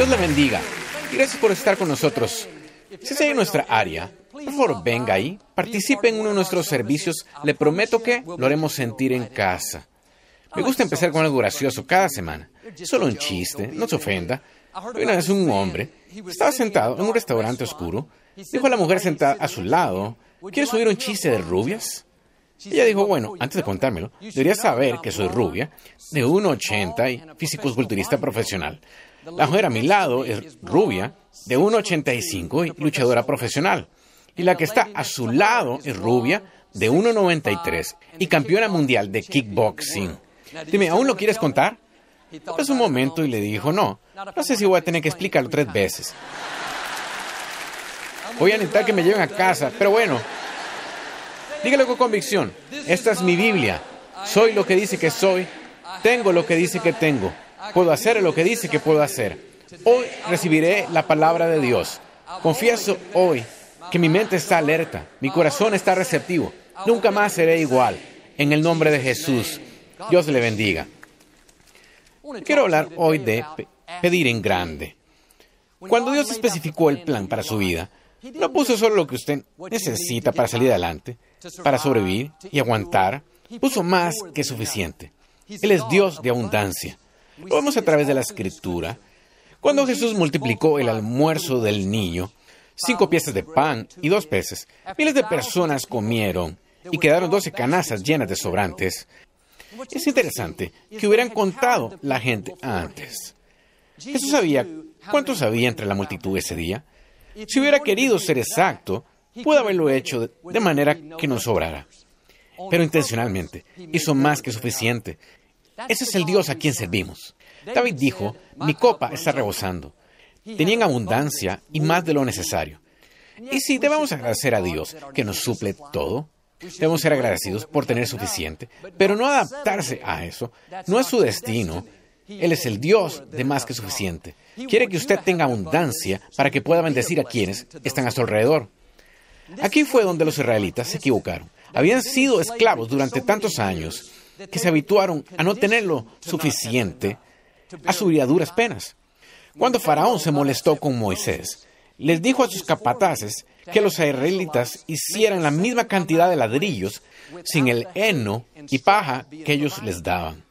Dios le bendiga. Y gracias por estar con nosotros. Si está en nuestra área, por favor, venga ahí, participe en uno de nuestros servicios. Le prometo que lo haremos sentir en casa. Me gusta empezar con algo gracioso cada semana. Solo un chiste, no se ofenda. Una vez un hombre estaba sentado en un restaurante oscuro. Dijo a la mujer sentada a su lado, ¿quieres oír un chiste de rubias? Ella dijo, bueno, antes de contármelo, deberías saber que soy rubia, de 1,80 y físico-culturista profesional. La mujer a mi lado es rubia, de 1,85 y luchadora profesional. Y la que está a su lado es rubia, de 1,93 y campeona mundial de kickboxing. Dime, ¿aún lo quieres contar? Pasó un momento y le dijo, no, no sé si voy a tener que explicarlo tres veces. Voy a necesitar que me lleven a casa, pero bueno, dígalo con convicción. Esta es mi Biblia. Soy lo que dice que soy. Tengo lo que dice que tengo. Puedo hacer lo que dice que puedo hacer. Hoy recibiré la palabra de Dios. Confieso hoy que mi mente está alerta, mi corazón está receptivo. Nunca más seré igual. En el nombre de Jesús. Dios le bendiga. Quiero hablar hoy de pedir en grande. Cuando Dios especificó el plan para su vida, no puso solo lo que usted necesita para salir adelante, para sobrevivir y aguantar, puso más que suficiente. Él es Dios de abundancia. Lo vemos a través de la escritura. Cuando Jesús multiplicó el almuerzo del niño, cinco piezas de pan y dos peces, miles de personas comieron y quedaron doce canastas llenas de sobrantes. Es interesante que hubieran contado la gente antes. Jesús sabía cuántos había entre la multitud ese día. Si hubiera querido ser exacto, pudo haberlo hecho de manera que no sobrara. Pero intencionalmente hizo más que suficiente. Ese es el Dios a quien servimos. David dijo, mi copa está rebosando. Tenían abundancia y más de lo necesario. Y si debemos agradecer a Dios que nos suple todo, debemos ser agradecidos por tener suficiente, pero no adaptarse a eso. No es su destino. Él es el Dios de más que suficiente. Quiere que usted tenga abundancia para que pueda bendecir a quienes están a su alrededor. Aquí fue donde los israelitas se equivocaron. Habían sido esclavos durante tantos años que se habituaron a no tener lo suficiente, a subir a duras penas. Cuando Faraón se molestó con Moisés, les dijo a sus capataces que los israelitas hicieran la misma cantidad de ladrillos sin el heno y paja que ellos les daban.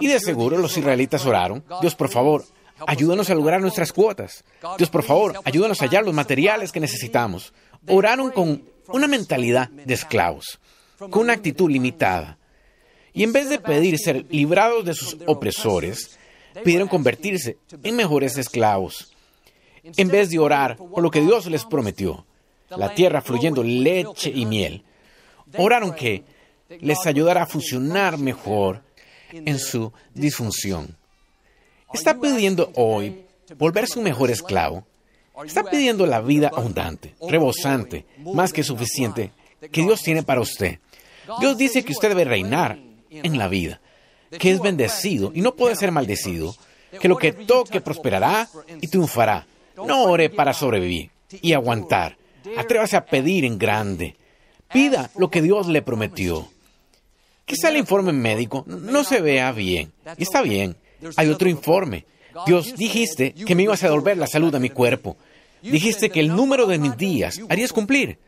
Y de seguro los israelitas oraron, Dios por favor, ayúdanos a lograr nuestras cuotas. Dios por favor, ayúdanos a hallar los materiales que necesitamos. Oraron con una mentalidad de esclavos, con una actitud limitada. Y en vez de pedir ser librados de sus opresores, pidieron convertirse en mejores esclavos. En vez de orar por lo que Dios les prometió, la tierra fluyendo leche y miel, oraron que les ayudara a funcionar mejor en su disfunción. Está pidiendo hoy volverse un mejor esclavo. Está pidiendo la vida abundante, rebosante, más que suficiente que Dios tiene para usted. Dios dice que usted debe reinar en la vida, que es bendecido y no puede ser maldecido, que lo que toque prosperará y triunfará. No ore para sobrevivir y aguantar. Atrévase a pedir en grande. Pida lo que Dios le prometió. Quizá el informe médico no se vea bien. Y está bien. Hay otro informe. Dios, dijiste que me ibas a devolver la salud a mi cuerpo. Dijiste que el número de mis días harías cumplir.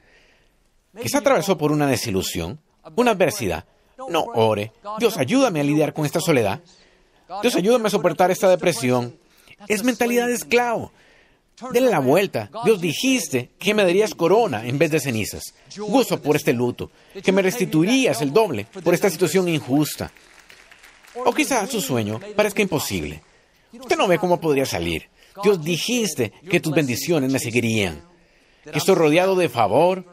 Quizá atravesó por una desilusión, una adversidad, no ore. Dios, ayúdame a lidiar con esta soledad. Dios, ayúdame a soportar esta depresión. Es mentalidad de esclavo. Dele la vuelta. Dios, dijiste que me darías corona en vez de cenizas. Gozo por este luto. Que me restituirías el doble por esta situación injusta. O quizá su sueño parezca imposible. Usted no ve cómo podría salir. Dios, dijiste que tus bendiciones me seguirían. Que estoy rodeado de favor.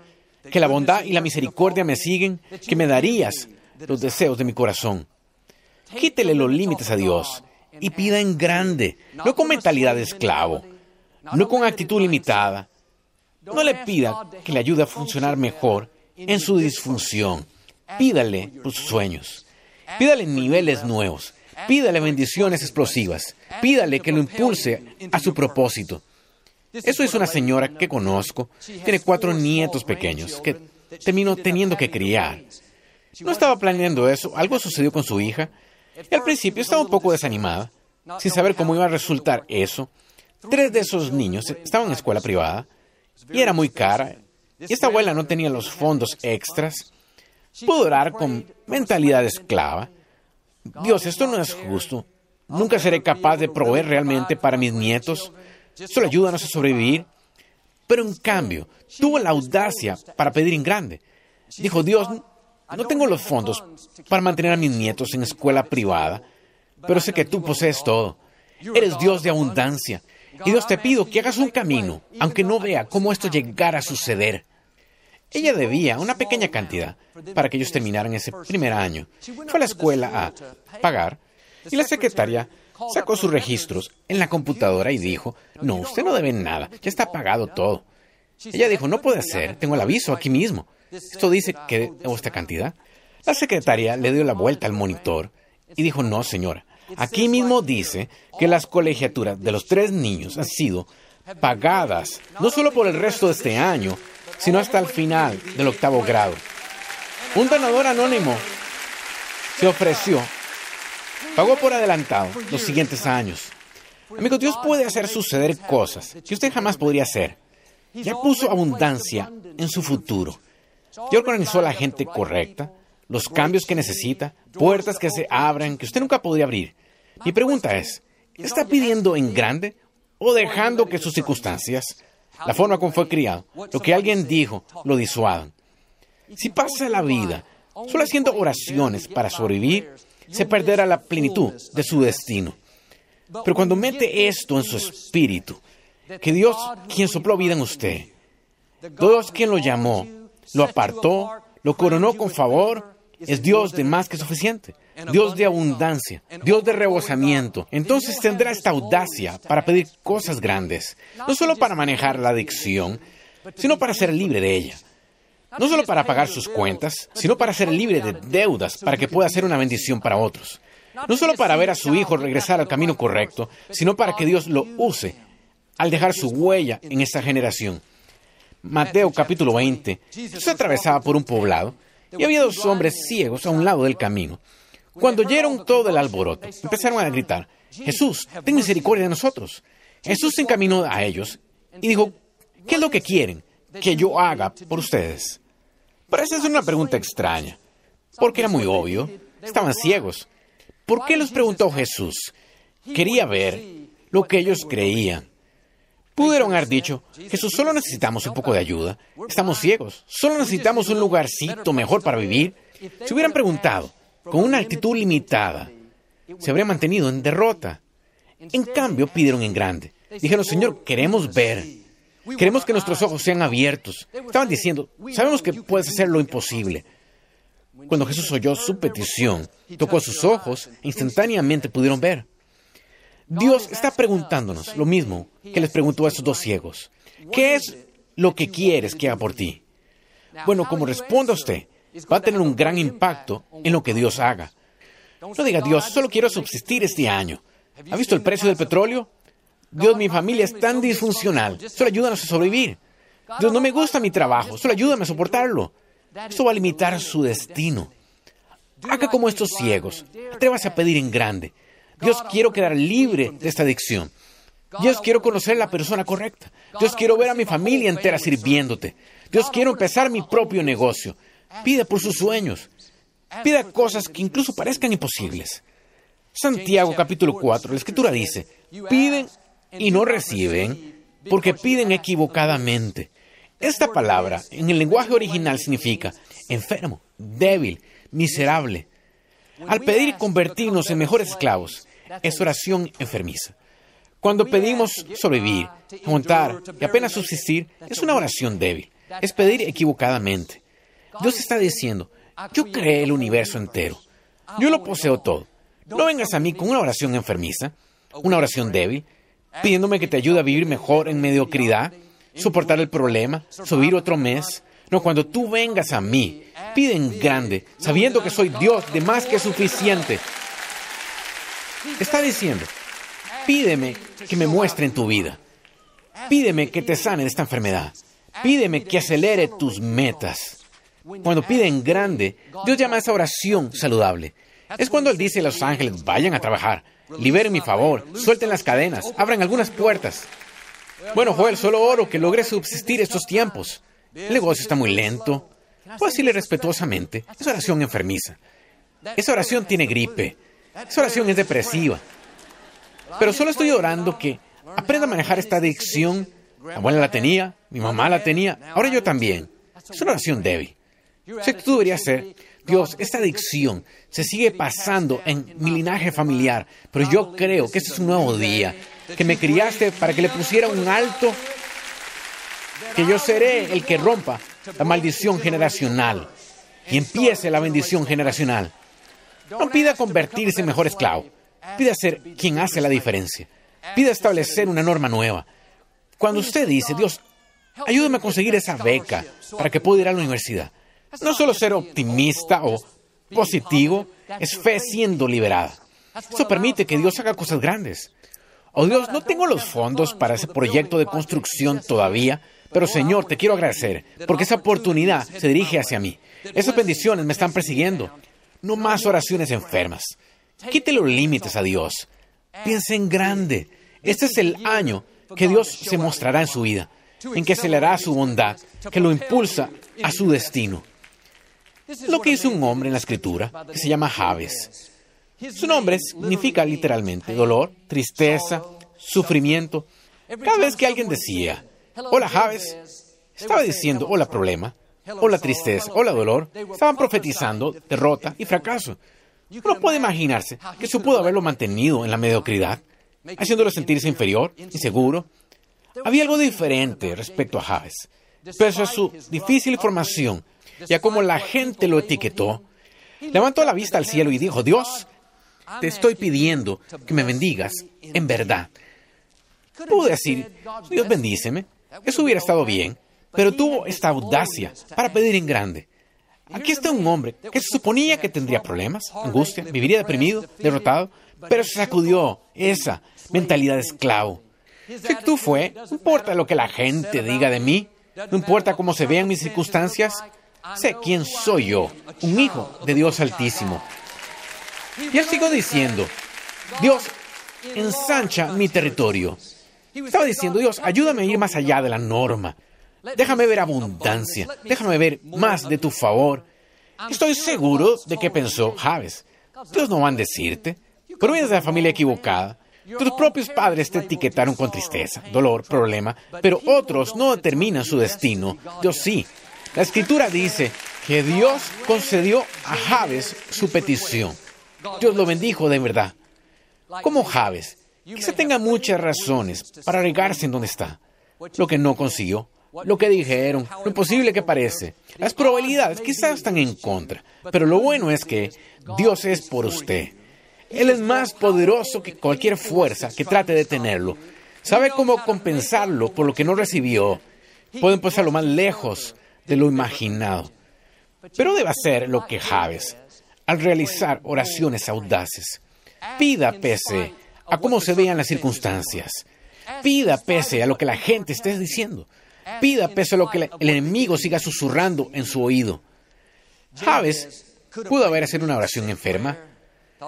Que la bondad y la misericordia me siguen. Que me darías los deseos de mi corazón. Quítele los límites a Dios y pida en grande, no con mentalidad de esclavo, no con actitud limitada. No le pida que le ayude a funcionar mejor en su disfunción. Pídale por sus sueños. Pídale niveles nuevos. Pídale bendiciones explosivas. Pídale que lo impulse a su propósito. Eso es una señora que conozco. Tiene cuatro nietos pequeños que terminó teniendo que criar. No estaba planeando eso, algo sucedió con su hija. Y al principio estaba un poco desanimada, sin saber cómo iba a resultar eso. Tres de esos niños estaban en escuela privada y era muy cara. Y esta abuela no tenía los fondos extras. Pudo orar con mentalidad esclava. Dios, esto no es justo. Nunca seré capaz de proveer realmente para mis nietos. Solo ayúdanos a sobrevivir. Pero en cambio, tuvo la audacia para pedir en grande. Dijo, Dios, no tengo los fondos para mantener a mis nietos en escuela privada, pero sé que tú posees todo. Eres Dios de abundancia. Y Dios te pido que hagas un camino, aunque no vea cómo esto llegara a suceder. Ella debía una pequeña cantidad para que ellos terminaran ese primer año. Fue a la escuela a pagar y la secretaria sacó sus registros en la computadora y dijo, no, usted no debe nada, ya está pagado todo. Ella dijo, no puede ser, tengo el aviso aquí mismo. Esto dice que debo esta cantidad. La secretaria le dio la vuelta al monitor y dijo, no, señora, aquí mismo dice que las colegiaturas de los tres niños han sido pagadas, no solo por el resto de este año, sino hasta el final del octavo grado. Un donador anónimo se ofreció, pagó por adelantado los siguientes años. Amigo, Dios puede hacer suceder cosas que usted jamás podría hacer. Ya puso abundancia en su futuro. Ya organizó a la gente correcta, los cambios que necesita, puertas que se abran que usted nunca podría abrir. Mi pregunta es, ¿está pidiendo en grande o dejando que sus circunstancias, la forma como fue criado, lo que alguien dijo, lo disuadan? Si pasa la vida solo haciendo oraciones para sobrevivir, se perderá la plenitud de su destino. Pero cuando mete esto en su espíritu, que Dios, quien sopló vida en usted, Dios quien lo llamó, lo apartó, lo coronó con favor, es Dios de más que suficiente, Dios de abundancia, Dios de rebosamiento. Entonces tendrá esta audacia para pedir cosas grandes, no solo para manejar la adicción, sino para ser libre de ella. No solo para pagar sus cuentas, sino para ser libre de deudas, para que pueda ser una bendición para otros. No solo para ver a su hijo regresar al camino correcto, sino para que Dios lo use al dejar su huella en esta generación. Mateo capítulo 20, se atravesaba por un poblado y había dos hombres ciegos a un lado del camino. Cuando oyeron todo el alboroto, empezaron a gritar, Jesús, ten misericordia de nosotros. Jesús se encaminó a ellos y dijo, ¿qué es lo que quieren que yo haga por ustedes? Parece ser una pregunta extraña, porque era muy obvio, estaban ciegos. ¿Por qué les preguntó Jesús? Quería ver lo que ellos creían. Pudieron haber dicho, Jesús, solo necesitamos un poco de ayuda. Estamos ciegos. Solo necesitamos un lugarcito mejor para vivir. Si hubieran preguntado, con una actitud limitada, se habría mantenido en derrota. En cambio, pidieron en grande. Dijeron, Señor, queremos ver. Queremos que nuestros ojos sean abiertos. Estaban diciendo, sabemos que puedes hacer lo imposible. Cuando Jesús oyó su petición, tocó sus ojos e instantáneamente pudieron ver. Dios está preguntándonos lo mismo que les preguntó a esos dos ciegos. ¿Qué es lo que quieres que haga por ti? Bueno, como responda usted, va a tener un gran impacto en lo que Dios haga. No diga, Dios, solo quiero subsistir este año. ¿Ha visto el precio del petróleo? Dios, mi familia es tan disfuncional. Solo ayúdanos a sobrevivir. Dios, no me gusta mi trabajo. Solo ayúdame a soportarlo. Esto va a limitar su destino. Haga como estos ciegos. Atrévase a pedir en grande. Dios, quiero quedar libre de esta adicción. Dios, quiero conocer a la persona correcta. Dios, quiero ver a mi familia entera sirviéndote. Dios, quiero empezar mi propio negocio. Pida por sus sueños. Pida cosas que incluso parezcan imposibles. Santiago capítulo 4, la escritura dice, piden y no reciben porque piden equivocadamente. Esta palabra en el lenguaje original significa enfermo, débil, miserable. Al pedir convertirnos en mejores esclavos, es oración enfermiza. Cuando pedimos sobrevivir, montar y apenas subsistir, es una oración débil. Es pedir equivocadamente. Dios está diciendo, yo creé el universo entero. Yo lo poseo todo. No vengas a mí con una oración enfermiza, una oración débil, pidiéndome que te ayude a vivir mejor en mediocridad, soportar el problema, subir otro mes. No, cuando tú vengas a mí, pide en grande, sabiendo que soy Dios de más que suficiente. Está diciendo, pídeme que me muestre en tu vida. Pídeme que te sane de esta enfermedad. Pídeme que acelere tus metas. Cuando pide en grande, Dios llama a esa oración saludable. Es cuando Él dice a los ángeles, vayan a trabajar. liberen mi favor, suelten las cadenas, abran algunas puertas. Bueno, Joel, solo oro que logre subsistir estos tiempos. El negocio está muy lento. Puedo decirle respetuosamente, esa oración enfermiza. Esa oración tiene gripe. Esa oración es depresiva. Pero solo estoy orando que aprenda a manejar esta adicción. Mi abuela la tenía, mi mamá la tenía, ahora yo también. Es una oración débil. Sé que tú deberías ser, Dios, esta adicción se sigue pasando en mi linaje familiar, pero yo creo que este es un nuevo día, que me criaste para que le pusiera un alto, que yo seré el que rompa la maldición generacional y empiece la bendición generacional. No pida convertirse en mejor esclavo, pida ser quien hace la diferencia, pida establecer una norma nueva. Cuando usted dice, Dios, ayúdame a conseguir esa beca para que pueda ir a la universidad, no solo ser optimista o positivo, es fe siendo liberada. Eso permite que Dios haga cosas grandes. Oh Dios, no tengo los fondos para ese proyecto de construcción todavía, pero Señor, te quiero agradecer, porque esa oportunidad se dirige hacia mí. Esas bendiciones me están persiguiendo. No más oraciones enfermas. Quite los límites a Dios. Piense en grande. Este es el año que Dios se mostrará en su vida, en que se le hará su bondad, que lo impulsa a su destino. Lo que hizo un hombre en la escritura que se llama Javes. Su nombre significa literalmente dolor, tristeza, sufrimiento. Cada vez que alguien decía, hola Javes, estaba diciendo hola problema, hola tristeza, hola dolor, estaban profetizando derrota y fracaso. Uno puede imaginarse que eso pudo haberlo mantenido en la mediocridad, haciéndolo sentirse inferior, inseguro. Había algo diferente respecto a Javes. Pese a su difícil formación, ya como la gente lo etiquetó, levantó la vista al cielo y dijo, Dios, te estoy pidiendo que me bendigas en verdad. Pudo decir, Dios bendíceme, eso hubiera estado bien, pero tuvo esta audacia para pedir en grande. Aquí está un hombre que se suponía que tendría problemas, angustia, viviría deprimido, derrotado, pero se sacudió esa mentalidad de esclavo. Si tú fue, no importa lo que la gente diga de mí, no importa cómo se vean mis circunstancias, sé quién soy yo, un hijo de Dios Altísimo. Y él sigo diciendo, Dios, ensancha mi territorio. Estaba diciendo, Dios, ayúdame a ir más allá de la norma. Déjame ver abundancia. Déjame ver más de tu favor. Estoy seguro de que pensó Javes. Dios no va a decirte. Pero vienes de la familia equivocada. Tus propios padres te etiquetaron con tristeza, dolor, problema, pero otros no determinan su destino. Dios sí. La escritura dice que Dios concedió a Javes su petición. Dios lo bendijo de verdad. Como Javes, quizá tenga muchas razones para regarse en donde está. Lo que no consiguió, lo que dijeron, lo imposible que parece. Las probabilidades quizás están en contra, pero lo bueno es que Dios es por usted. Él es más poderoso que cualquier fuerza que trate de tenerlo. Sabe cómo compensarlo por lo que no recibió. Pueden pasarlo más lejos de lo imaginado. Pero debe hacer lo que Javes al realizar oraciones audaces. Pida pese a cómo se vean las circunstancias. Pida pese a lo que la gente esté diciendo. Pida pese a lo que el enemigo siga susurrando en su oído. Javes pudo haber hecho una oración enferma.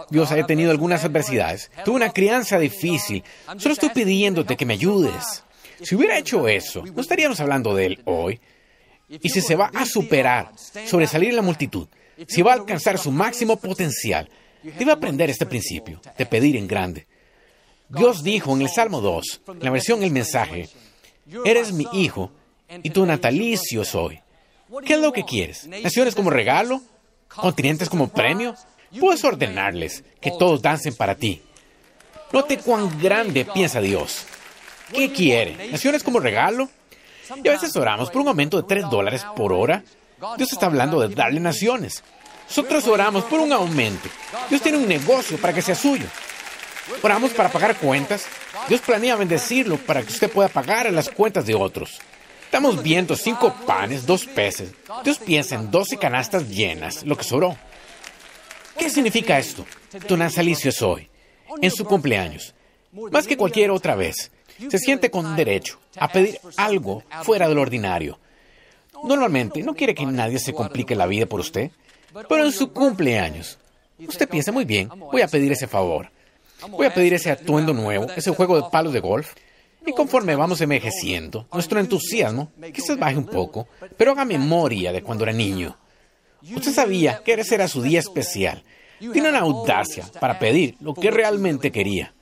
Dios haya tenido algunas adversidades. Tuve una crianza difícil. Solo estoy pidiéndote que me ayudes. Si hubiera hecho eso, no estaríamos hablando de él hoy. Y si se va a superar, sobresalir en la multitud, si va a alcanzar su máximo potencial, debe aprender este principio de pedir en grande. Dios dijo en el Salmo 2, en la versión El mensaje, Eres mi hijo y tu natalicio soy. ¿Qué es lo que quieres? ¿Naciones como regalo? ¿Continentes como premio? Puedes ordenarles que todos dancen para ti. Note cuán grande piensa Dios. ¿Qué quiere? ¿Naciones como regalo? Y a veces oramos por un aumento de 3 dólares por hora. Dios está hablando de darle naciones. Nosotros oramos por un aumento. Dios tiene un negocio para que sea suyo. Oramos para pagar cuentas. Dios planea bendecirlo para que usted pueda pagar las cuentas de otros. Estamos viendo cinco panes, dos peces. Dios piensa en doce canastas llenas, lo que sobró. ¿Qué significa esto? Tu nasalicio es hoy, en su cumpleaños. Más que cualquier otra vez, se siente con derecho a pedir algo fuera del ordinario. Normalmente no quiere que nadie se complique la vida por usted, pero en su cumpleaños, usted piensa muy bien, voy a pedir ese favor. Voy a pedir ese atuendo nuevo, ese juego de palos de golf. Y conforme vamos envejeciendo, nuestro entusiasmo quizás baje un poco, pero haga memoria de cuando era niño. Usted sabía que ese era su día especial. Tiene una audacia para pedir lo que realmente quería.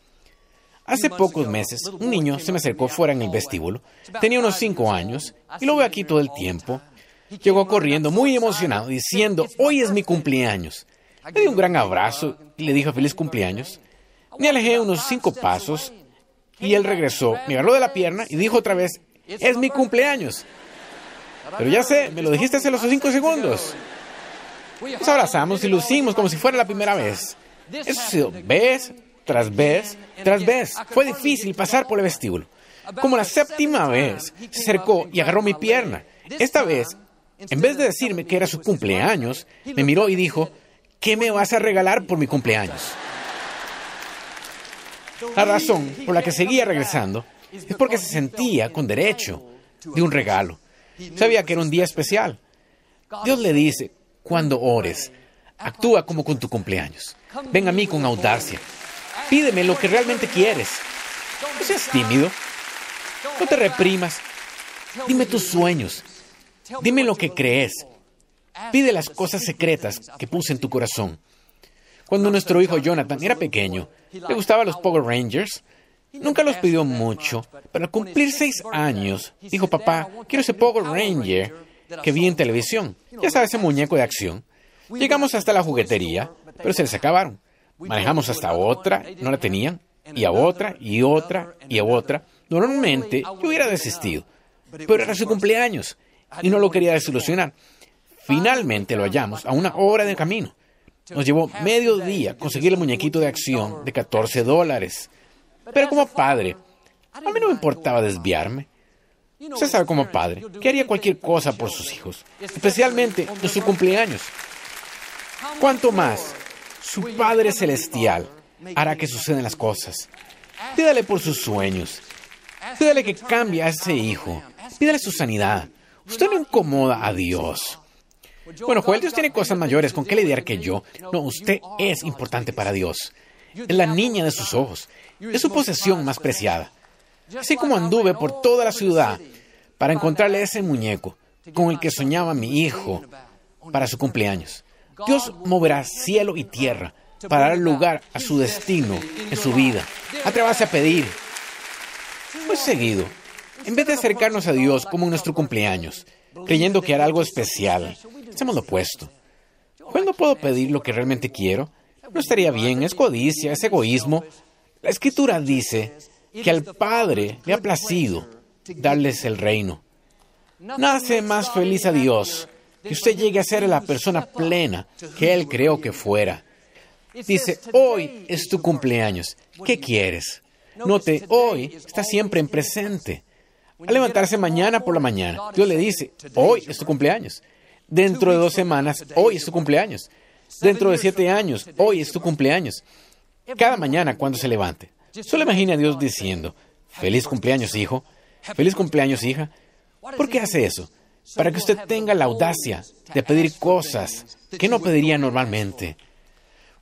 Hace pocos meses, un niño se me acercó fuera en el vestíbulo. Tenía unos cinco años y lo veo aquí todo el tiempo. Llegó corriendo muy emocionado diciendo, hoy es mi cumpleaños. Le di un gran abrazo y le dijo feliz cumpleaños. Me alejé unos cinco pasos y él regresó, me agarró de la pierna y dijo otra vez, es mi cumpleaños. Pero ya sé, me lo dijiste hace los cinco segundos. Nos abrazamos y lucimos como si fuera la primera vez. Eso vez tras vez tras vez. Fue difícil pasar por el vestíbulo. Como la séptima vez, se acercó y agarró mi pierna. Esta vez, en vez de decirme que era su cumpleaños, me miró y dijo, ¿qué me vas a regalar por mi cumpleaños? La razón por la que seguía regresando es porque se sentía con derecho de un regalo. Sabía que era un día especial. Dios le dice, cuando ores, actúa como con tu cumpleaños. Ven a mí con audacia. Pídeme lo que realmente quieres. No seas tímido. No te reprimas. Dime tus sueños. Dime lo que crees. Pide las cosas secretas que puse en tu corazón. Cuando nuestro hijo Jonathan era pequeño, le gustaban los Power Rangers. Nunca los pidió mucho, pero al cumplir seis años, dijo, papá, quiero ese Power Ranger que vi en televisión. Ya sabes, ese muñeco de acción. Llegamos hasta la juguetería, pero se les acabaron. Manejamos hasta otra, no la tenían, y a otra, y otra, y a otra. Normalmente yo hubiera desistido, pero era su cumpleaños y no lo quería desilusionar. Finalmente lo hallamos a una hora de camino. Nos llevó medio día conseguir el muñequito de acción de 14 dólares. Pero como padre, a mí no me importaba desviarme. Usted sabe como padre que haría cualquier cosa por sus hijos, especialmente en su cumpleaños. ¿Cuánto más su Padre Celestial hará que sucedan las cosas? Pídale por sus sueños. Pídale que cambie a ese hijo. Pídale su sanidad. Usted no incomoda a Dios. Bueno, Joel, Dios tiene cosas mayores con qué lidiar que yo. No, usted es importante para Dios. Es la niña de sus ojos. Es su posesión más preciada. Así como anduve por toda la ciudad para encontrarle ese muñeco con el que soñaba mi hijo para su cumpleaños. Dios moverá cielo y tierra para dar lugar a su destino en su vida. Atrévase a pedir. Muy seguido, en vez de acercarnos a Dios como en nuestro cumpleaños, creyendo que hará algo especial, hacemos lo opuesto. ¿Cuándo puedo pedir lo que realmente quiero? No estaría bien, es codicia, es egoísmo. La escritura dice que al Padre le ha placido darles el reino. Nace más feliz a Dios que usted llegue a ser la persona plena que Él creó que fuera. Dice, hoy es tu cumpleaños. ¿Qué quieres? Note, hoy está siempre en presente. Al levantarse mañana por la mañana, Dios le dice, hoy es tu cumpleaños. Dentro de dos semanas, hoy es tu cumpleaños. Dentro de siete años, hoy es tu cumpleaños. Cada mañana cuando se levante. Solo imagine a Dios diciendo, feliz cumpleaños, hijo. Feliz cumpleaños, hija. ¿Por qué hace eso? Para que usted tenga la audacia de pedir cosas que no pediría normalmente.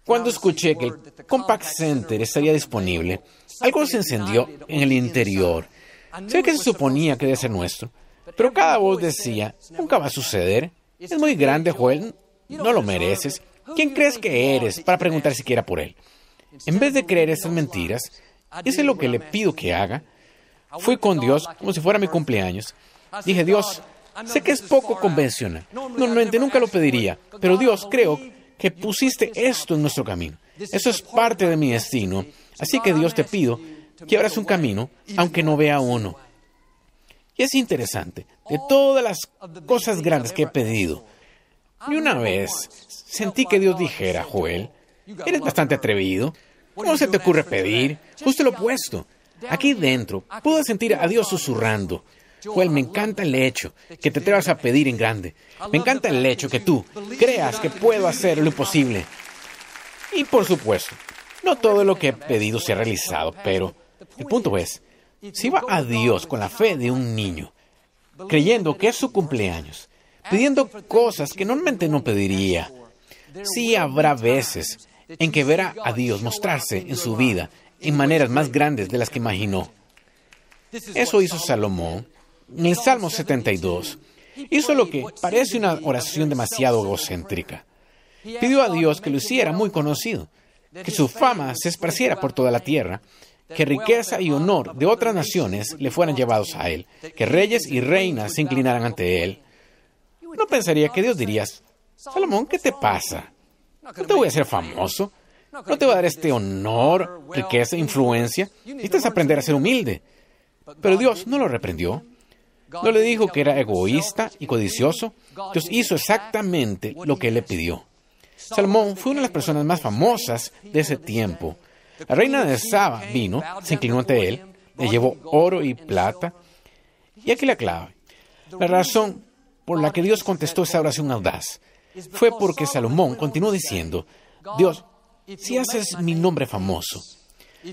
Cuando escuché que el Compact Center estaría disponible, algo se encendió en el interior. Sé que se suponía que debe ser nuestro, pero cada voz decía, nunca va a suceder. Es muy grande, Joel, no lo mereces. ¿Quién crees que eres para preguntar siquiera por él? En vez de creer esas mentiras, hice lo que le pido que haga. Fui con Dios como si fuera mi cumpleaños. Dije, Dios, sé que es poco convencional. Normalmente nunca lo pediría, pero Dios, creo que pusiste esto en nuestro camino. Eso es parte de mi destino. Así que Dios te pido que abras un camino, aunque no vea uno. Y es interesante, de todas las cosas grandes que he pedido, y una vez sentí que Dios dijera, Joel, eres bastante atrevido. ¿Cómo se te ocurre pedir? Justo lo opuesto. Aquí dentro puedo sentir a Dios susurrando. Joel, me encanta el hecho que te atrevas a pedir en grande. Me encanta el hecho que tú creas que puedo hacer lo imposible. Y por supuesto, no todo lo que he pedido se ha realizado, pero el punto es, si va a Dios con la fe de un niño, creyendo que es su cumpleaños, pidiendo cosas que normalmente no pediría, sí habrá veces en que verá a Dios mostrarse en su vida en maneras más grandes de las que imaginó. Eso hizo Salomón en el Salmo 72. Hizo lo que parece una oración demasiado egocéntrica. Pidió a Dios que lo hiciera muy conocido, que su fama se esparciera por toda la tierra, que riqueza y honor de otras naciones le fueran llevados a él, que reyes y reinas se inclinaran ante él. No pensaría que Dios diría, Salomón, ¿qué te pasa? No te voy a hacer famoso. No te voy a dar este honor, riqueza, influencia. Necesitas aprender a ser humilde. Pero Dios no lo reprendió. No le dijo que era egoísta y codicioso. Dios hizo exactamente lo que él le pidió. Salomón fue una de las personas más famosas de ese tiempo. La reina de Saba vino, se inclinó ante él, le llevó oro y plata. Y aquí la clave. La razón por la que Dios contestó esa oración audaz fue porque Salomón continuó diciendo, Dios, si haces mi nombre famoso,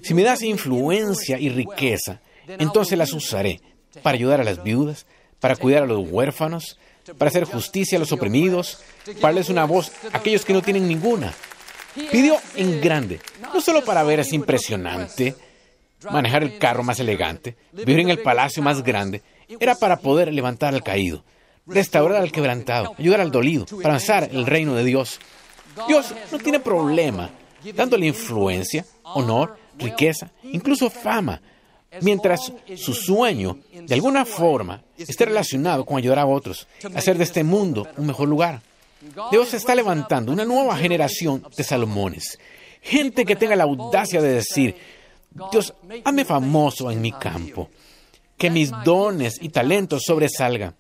si me das influencia y riqueza, entonces las usaré para ayudar a las viudas, para cuidar a los huérfanos, para hacer justicia a los oprimidos, para darles una voz a aquellos que no tienen ninguna. Pidió en grande, no solo para ver es impresionante, manejar el carro más elegante, vivir en el palacio más grande, era para poder levantar al caído, restaurar al quebrantado, ayudar al dolido, para avanzar el reino de Dios. Dios no tiene problema dándole influencia, honor, riqueza, incluso fama, mientras su sueño, de alguna forma, esté relacionado con ayudar a otros, hacer de este mundo un mejor lugar. Dios está levantando una nueva generación de Salomones, gente que tenga la audacia de decir, Dios, hazme famoso en mi campo, que mis dones y talentos sobresalgan,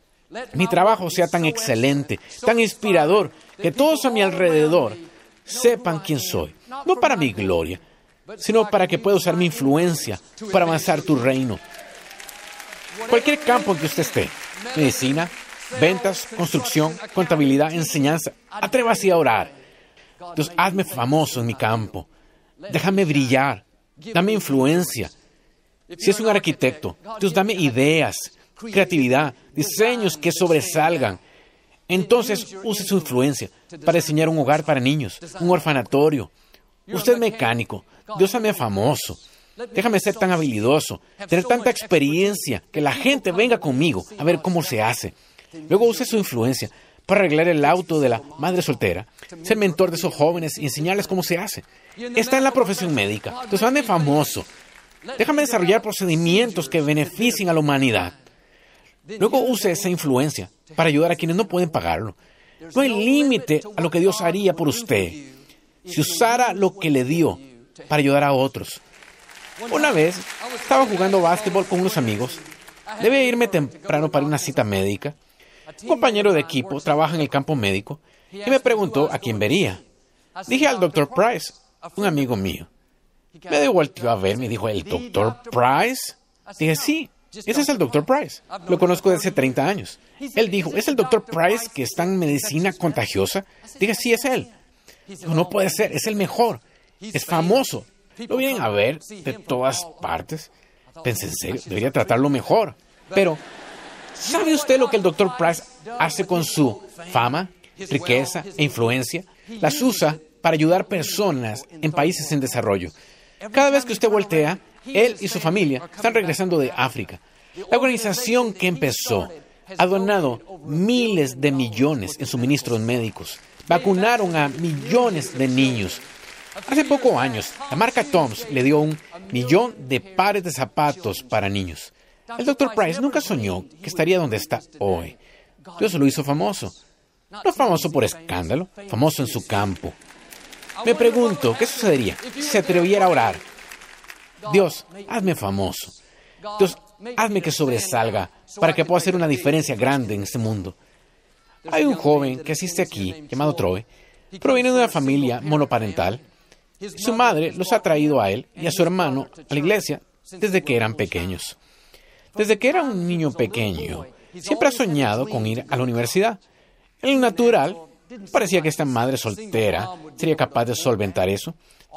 mi trabajo sea tan excelente, tan inspirador, que todos a mi alrededor sepan quién soy, no para mi gloria, sino para que pueda usar mi influencia para avanzar tu reino. Cualquier campo en que usted esté, medicina, ventas, construcción, contabilidad, enseñanza, atrévase a orar. Dios, hazme famoso en mi campo. Déjame brillar. Dame influencia. Si es un arquitecto, Dios, dame ideas, creatividad, diseños que sobresalgan. Entonces use su influencia para diseñar un hogar para niños, un orfanatorio. Usted es mecánico, Dios hazme famoso. Déjame ser tan habilidoso, tener tanta experiencia, que la gente venga conmigo a ver cómo se hace. Luego use su influencia para arreglar el auto de la madre soltera, ser mentor de esos jóvenes y enseñarles cómo se hace. Está en la profesión médica. Entonces, hazme famoso. Déjame desarrollar procedimientos que beneficien a la humanidad. Luego use esa influencia para ayudar a quienes no pueden pagarlo. No hay límite a lo que Dios haría por usted si usara lo que le dio para ayudar a otros. Una vez estaba jugando básquetbol con unos amigos. Debe irme temprano para una cita médica. Un compañero de equipo trabaja en el campo médico y me preguntó a quién vería. Dije al doctor Price, un amigo mío. Me volteó a ver, me dijo, ¿el doctor Price? Dije, sí, ese es el doctor Price. Lo conozco desde hace 30 años. Él dijo, ¿es el doctor Price que está en medicina contagiosa? Dije, sí, es él. no puede ser, es el mejor. Es famoso. Lo vienen a ver de todas partes. Pensé, en serio, debería tratarlo mejor. Pero, ¿sabe usted lo que el doctor Price hace con su fama, riqueza e influencia? Las usa para ayudar personas en países en desarrollo. Cada vez que usted voltea, él y su familia están regresando de África. La organización que empezó ha donado miles de millones en suministros médicos. Vacunaron a millones de niños. Hace pocos años, la marca Toms le dio un millón de pares de zapatos para niños. El Dr. Price nunca soñó que estaría donde está hoy. Dios lo hizo famoso. No famoso por escándalo, famoso en su campo. Me pregunto, ¿qué sucedería si se atreviera a orar? Dios, hazme famoso. Dios, hazme que sobresalga para que pueda hacer una diferencia grande en este mundo. Hay un joven que asiste aquí, llamado Troy, proviene de una familia monoparental. Su madre los ha traído a él y a su hermano a la iglesia desde que eran pequeños. Desde que era un niño pequeño, siempre ha soñado con ir a la universidad. En lo natural, parecía que esta madre soltera sería capaz de solventar eso.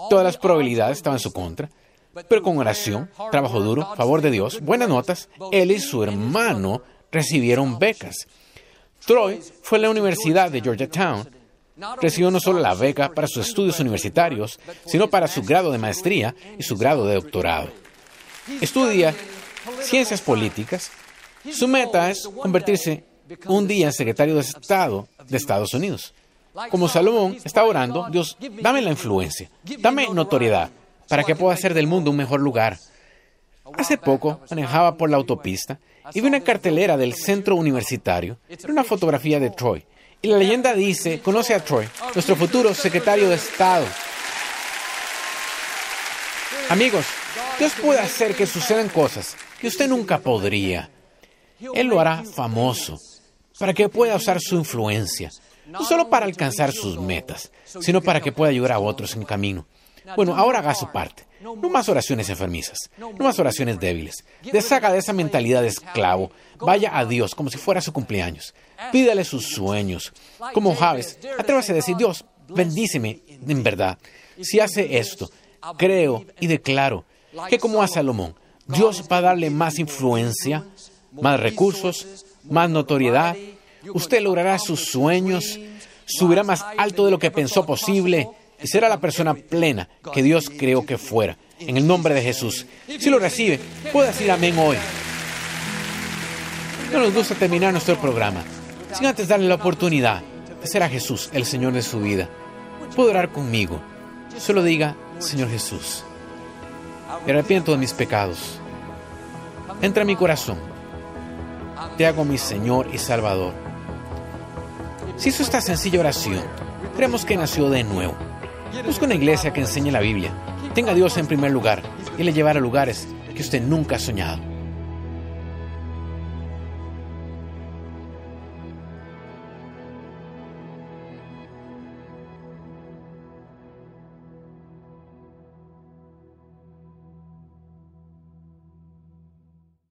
Todas las probabilidades estaban en su contra. Pero con oración, trabajo duro, favor de Dios, buenas notas, él y su hermano recibieron becas. Troy fue a la Universidad de Georgetown Recibió no solo la beca para sus estudios universitarios, sino para su grado de maestría y su grado de doctorado. Estudia ciencias políticas. Su meta es convertirse un día en secretario de Estado de Estados Unidos. Como Salomón está orando, Dios, dame la influencia, dame notoriedad, para que pueda hacer del mundo un mejor lugar. Hace poco manejaba por la autopista y vi una cartelera del centro universitario. Era una fotografía de Troy. Y la leyenda dice, conoce a Troy, nuestro futuro secretario de Estado. Amigos, Dios puede hacer que sucedan cosas que usted nunca podría. Él lo hará famoso para que pueda usar su influencia, no solo para alcanzar sus metas, sino para que pueda ayudar a otros en camino. Bueno, ahora haga su parte. No más oraciones enfermizas, no más oraciones débiles. Deshaga de esa mentalidad de esclavo. Vaya a Dios como si fuera su cumpleaños. Pídale sus sueños. Como Javes, atrévase a decir, Dios, bendíceme en verdad. Si hace esto, creo y declaro que como a Salomón, Dios va a darle más influencia, más recursos, más notoriedad. Usted logrará sus sueños, subirá más alto de lo que pensó posible y será la persona plena que Dios creó que fuera. En el nombre de Jesús. Si lo recibe, puede decir amén hoy. No nos gusta terminar nuestro programa sin antes darle la oportunidad de ser a Jesús el Señor de su vida. Puede orar conmigo. Solo diga, Señor Jesús, me arrepiento de mis pecados. Entra en mi corazón. Te hago mi Señor y Salvador. Si hizo esta sencilla oración, creemos que nació de nuevo. Busca una iglesia que enseñe la Biblia, tenga a Dios en primer lugar y le llevará a lugares que usted nunca ha soñado.